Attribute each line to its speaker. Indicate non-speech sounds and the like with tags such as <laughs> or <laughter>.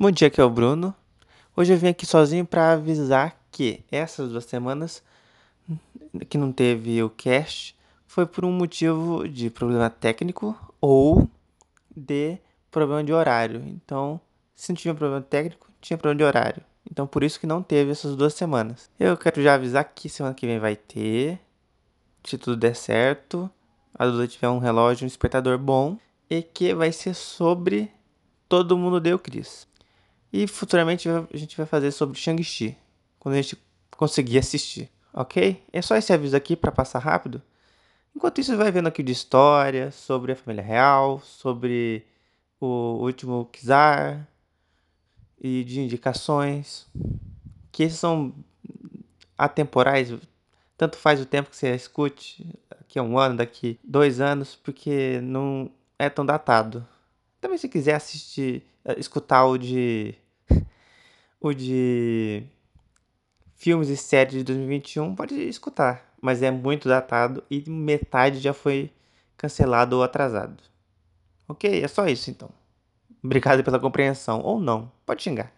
Speaker 1: Bom dia, aqui é o Bruno. Hoje eu vim aqui sozinho para avisar que essas duas semanas que não teve o cast foi por um motivo de problema técnico ou de problema de horário. Então, se não tinha problema técnico, tinha problema de horário. Então, por isso que não teve essas duas semanas. Eu quero já avisar que semana que vem vai ter, se tudo der certo, a Duda tiver um relógio, um despertador bom, e que vai ser sobre Todo Mundo Deu Cris. E futuramente a gente vai fazer sobre Shang-Chi, quando a gente conseguir assistir, ok? É só esse aviso aqui para passar rápido. Enquanto isso, vai vendo aqui de história, sobre a família real, sobre o último Kizar e de indicações, que esses são atemporais, tanto faz o tempo que você escute, daqui a um ano, daqui dois anos, porque não é tão datado. Também se quiser assistir, escutar o de <laughs> o de filmes e séries de 2021, pode escutar, mas é muito datado e metade já foi cancelado ou atrasado. Ok? É só isso então. Obrigado pela compreensão. Ou não, pode xingar.